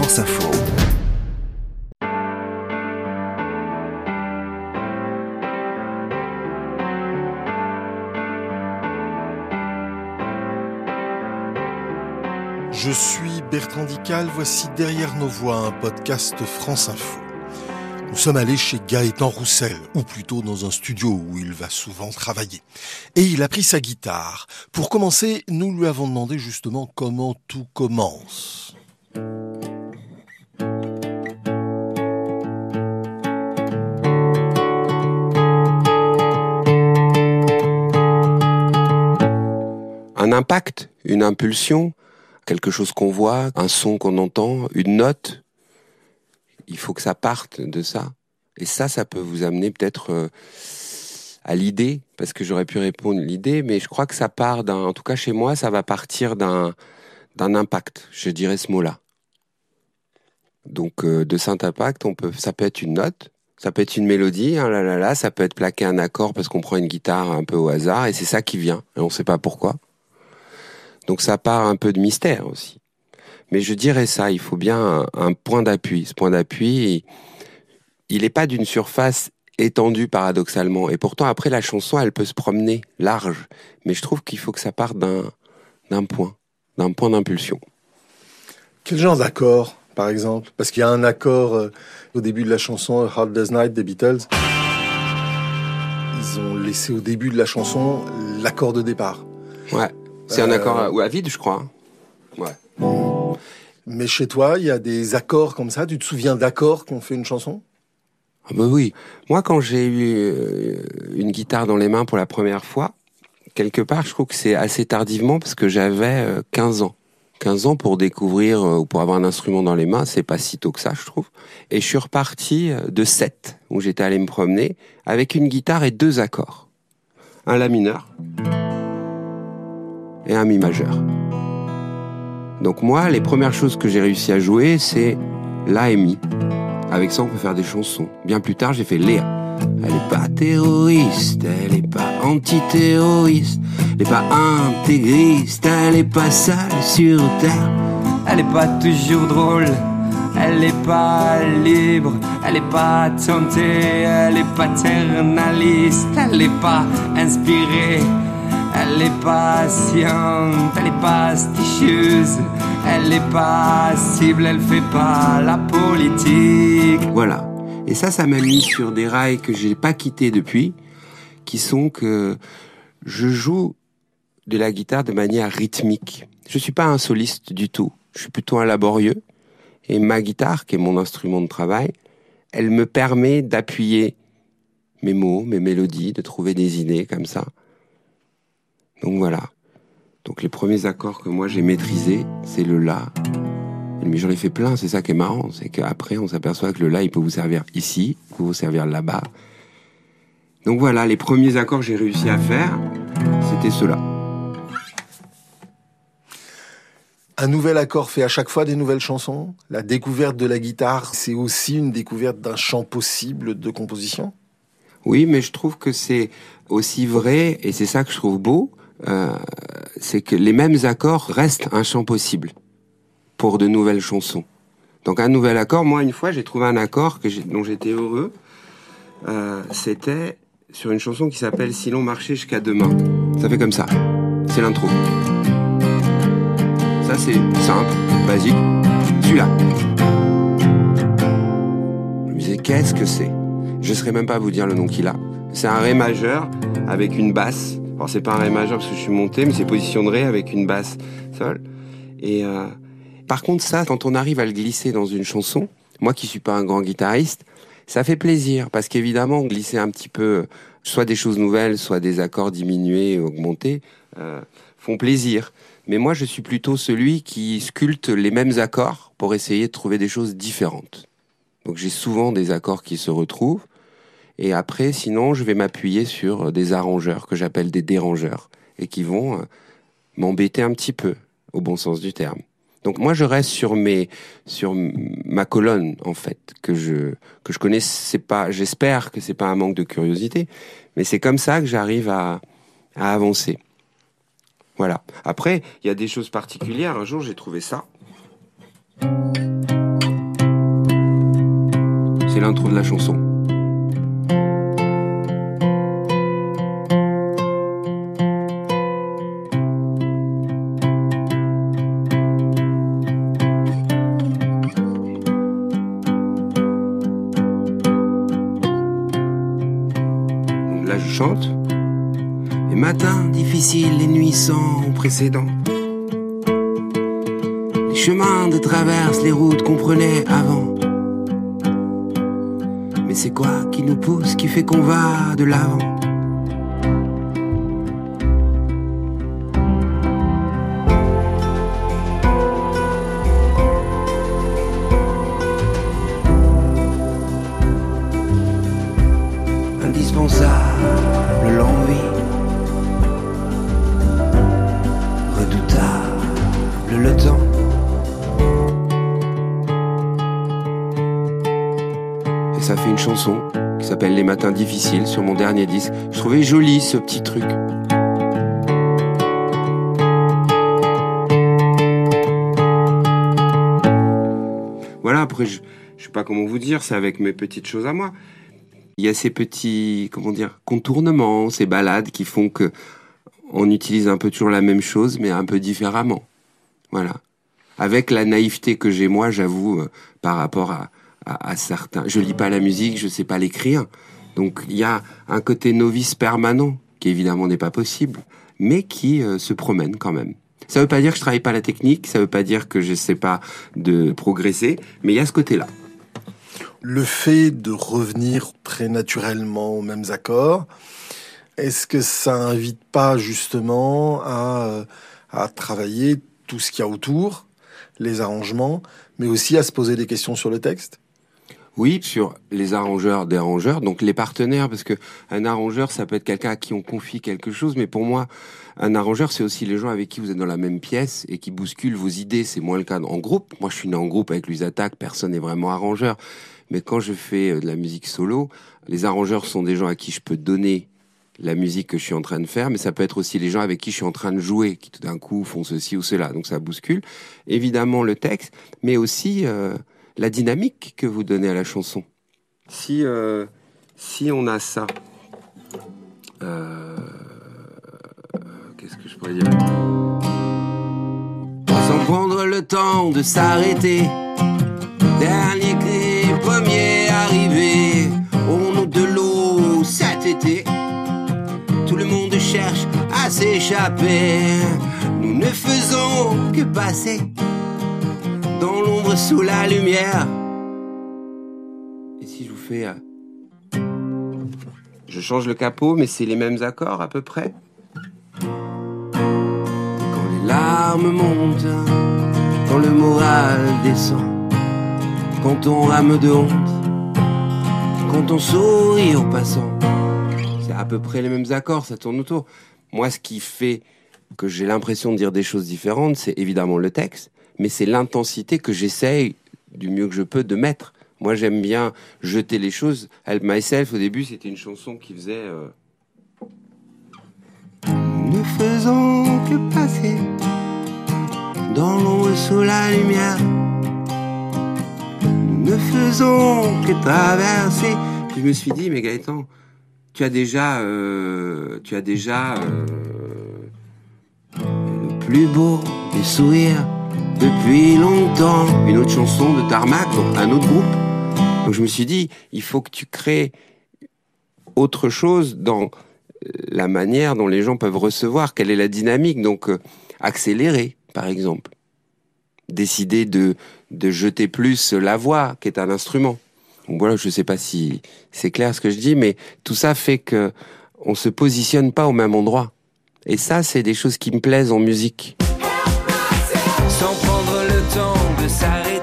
Je suis Bertrand Dical, voici Derrière nos voix, un podcast France Info. Nous sommes allés chez Gaëtan Roussel, ou plutôt dans un studio où il va souvent travailler. Et il a pris sa guitare. Pour commencer, nous lui avons demandé justement comment tout commence. Un impact, une impulsion, quelque chose qu'on voit, un son qu'on entend, une note. Il faut que ça parte de ça. Et ça, ça peut vous amener peut-être euh, à l'idée, parce que j'aurais pu répondre l'idée, mais je crois que ça part d'un, en tout cas chez moi, ça va partir d'un, impact. Je dirais ce mot-là. Donc euh, de saint impact, on peut, ça peut être une note, ça peut être une mélodie, hein, là, là, ça peut être plaqué un accord parce qu'on prend une guitare un peu au hasard et c'est ça qui vient et on ne sait pas pourquoi. Donc ça part un peu de mystère aussi. Mais je dirais ça, il faut bien un, point d'appui. Ce point d'appui, il n'est pas d'une surface étendue paradoxalement. Et pourtant, après, la chanson, elle peut se promener large. Mais je trouve qu'il faut que ça parte d'un, d'un point, d'un point d'impulsion. Quel genre d'accord, par exemple? Parce qu'il y a un accord euh, au début de la chanson Hard Day's Night des Beatles. Ils ont laissé au début de la chanson l'accord de départ. Ouais. C'est un accord à, ou à vide, je crois. Ouais. Mais chez toi, il y a des accords comme ça? Tu te souviens d'accords qu'on fait une chanson? Ah bah oui. Moi, quand j'ai eu euh, une guitare dans les mains pour la première fois, quelque part, je trouve que c'est assez tardivement parce que j'avais 15 euh, ans. 15 ans pour découvrir euh, ou pour avoir un instrument dans les mains, c'est pas si tôt que ça, je trouve. Et je suis reparti de 7, où j'étais allé me promener, avec une guitare et deux accords. Un La mineur et un mi majeur. Donc moi, les premières choses que j'ai réussi à jouer, c'est La et Mi. Avec ça, on peut faire des chansons. Bien plus tard, j'ai fait Léa. Elle est pas terroriste, elle est pas antiterroriste, elle est pas intégriste, elle est pas sale sur terre. Elle est pas toujours drôle, elle est pas libre, elle est pas tentée, elle est paternaliste, elle est pas inspirée. Elle est patiente, elle est pasticheuse, elle est passible, elle fait pas la politique. Voilà. Et ça, ça m'a mis sur des rails que j'ai pas quittés depuis, qui sont que je joue de la guitare de manière rythmique. Je suis pas un soliste du tout. Je suis plutôt un laborieux. Et ma guitare, qui est mon instrument de travail, elle me permet d'appuyer mes mots, mes mélodies, de trouver des idées comme ça. Donc voilà. Donc les premiers accords que moi j'ai maîtrisés, c'est le La. Mais j'en ai fait plein, c'est ça qui est marrant. C'est qu'après, on s'aperçoit que le La, il peut vous servir ici, il peut vous servir là-bas. Donc voilà, les premiers accords que j'ai réussi à faire, c'était cela. Un nouvel accord fait à chaque fois des nouvelles chansons. La découverte de la guitare, c'est aussi une découverte d'un champ possible de composition. Oui, mais je trouve que c'est aussi vrai, et c'est ça que je trouve beau, euh, c'est que les mêmes accords restent un champ possible pour de nouvelles chansons. Donc un nouvel accord, moi une fois j'ai trouvé un accord dont j'étais heureux. Euh, C'était sur une chanson qui s'appelle Si l'on marchait jusqu'à demain. Ça fait comme ça. C'est l'intro. Ça c'est simple, basique. Celui-là. Je me disais qu'est-ce que c'est? Je ne saurais même pas vous dire le nom qu'il a. C'est un ré majeur avec une basse alors c'est pas un ré majeur parce que je suis monté, mais c'est position de ré avec une basse sol. Et euh, par contre ça, quand on arrive à le glisser dans une chanson, moi qui suis pas un grand guitariste, ça fait plaisir parce qu'évidemment glisser un petit peu, soit des choses nouvelles, soit des accords diminués, augmentés, euh, font plaisir. Mais moi je suis plutôt celui qui sculpte les mêmes accords pour essayer de trouver des choses différentes. Donc j'ai souvent des accords qui se retrouvent et après, sinon, je vais m'appuyer sur des arrangeurs que j'appelle des dérangeurs et qui vont euh, m'embêter un petit peu, au bon sens du terme. Donc moi, je reste sur mes, sur ma colonne en fait que je que je connais. C'est pas, j'espère que c'est pas un manque de curiosité, mais c'est comme ça que j'arrive à à avancer. Voilà. Après, il y a des choses particulières. Un jour, j'ai trouvé ça. c'est l'intro de la chanson. Les nuits sans précédent. Les chemins de traverse, les routes qu'on prenait avant. Mais c'est quoi qui nous pousse, qui fait qu'on va de l'avant? Et ça fait une chanson qui s'appelle Les matins difficiles sur mon dernier disque. Je trouvais joli ce petit truc. Voilà, après, je, je sais pas comment vous dire, c'est avec mes petites choses à moi. Il y a ces petits, comment dire, contournements, ces balades qui font que on utilise un peu toujours la même chose, mais un peu différemment. Voilà. Avec la naïveté que j'ai moi, j'avoue, euh, par rapport à, à, à certains. Je lis pas la musique, je sais pas l'écrire. Donc il y a un côté novice permanent qui évidemment n'est pas possible, mais qui euh, se promène quand même. Ça veut pas dire que je travaille pas la technique, ça veut pas dire que je sais pas de progresser, mais il y a ce côté-là. Le fait de revenir très naturellement aux mêmes accords, est-ce que ça invite pas justement à, euh, à travailler tout ce qu'il y a autour, les arrangements, mais aussi à se poser des questions sur le texte? Oui, sur les arrangeurs des arrangeurs, donc les partenaires, parce que un arrangeur, ça peut être quelqu'un à qui on confie quelque chose, mais pour moi, un arrangeur, c'est aussi les gens avec qui vous êtes dans la même pièce et qui bousculent vos idées. C'est moins le cas en groupe. Moi, je suis né en groupe avec Louise Attaque, personne n'est vraiment arrangeur. Mais quand je fais euh, de la musique solo, les arrangeurs sont des gens à qui je peux donner la musique que je suis en train de faire, mais ça peut être aussi les gens avec qui je suis en train de jouer, qui tout d'un coup font ceci ou cela. Donc ça bouscule. Évidemment le texte, mais aussi euh, la dynamique que vous donnez à la chanson. Si, euh, si on a ça, euh, qu'est-ce que je pourrais dire? Sans prendre le temps de s'arrêter, dernier cri, premier arrivé, aurons-nous de l'eau cet été Tout le monde cherche à s'échapper, nous ne faisons que passer dans sous la lumière. Et si je vous fais... euh, Je change le capot, mais c'est les mêmes accords à peu près. Quand les larmes montent, quand le moral descend, quand on rame de honte, quand on sourit aux passants, c'est à peu près les mêmes accords, ça tourne autour. Moi, ce qui fait que j'ai l'impression de dire des choses différentes, c'est évidemment le texte, mais c'est l'intensité que j'essaye du mieux que je peux de mettre. Moi, j'aime bien jeter les choses. Help Myself, au début, c'était une chanson qui faisait... euh, Nous ne faisons que passer dans l'ombre sous la lumière. Nous ne faisons que traverser. Puis je me suis dit, mais Gaëtan, tu as déjà, euh, tu as déjà euh, le plus beau des sourires depuis longtemps. Une autre chanson de Tarmac, donc un autre groupe. Donc je me suis dit, il faut que tu crées autre chose dans la manière dont les gens peuvent recevoir, quelle est la dynamique. Donc euh, accélérer, par exemple. Décider de, de jeter plus la voix, qui est un instrument. Donc voilà, je sais pas si c'est clair ce que je dis, mais tout ça fait que on se positionne pas au même endroit. Et ça, c'est des choses qui me plaisent en musique. Sans prendre le temps de s'arrêter.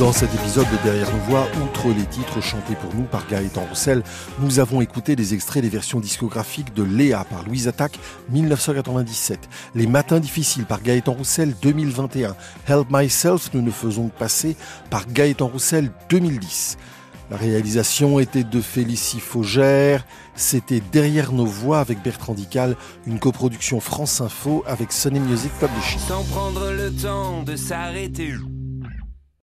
Dans cet épisode de Derrière nos voix, outre les titres chantés pour nous par Gaëtan Roussel, nous avons écouté des extraits des versions discographiques de Léa par Louise Attaque 1997, Les Matins difficiles par Gaëtan Roussel 2021, Help Myself, nous ne faisons que passer par Gaëtan Roussel 2010. La réalisation était de Félicie Faugère. C'était Derrière nos voix avec Bertrand Dical, une coproduction France Info avec Sony Music Publishing. Sans prendre le temps de s'arrêter.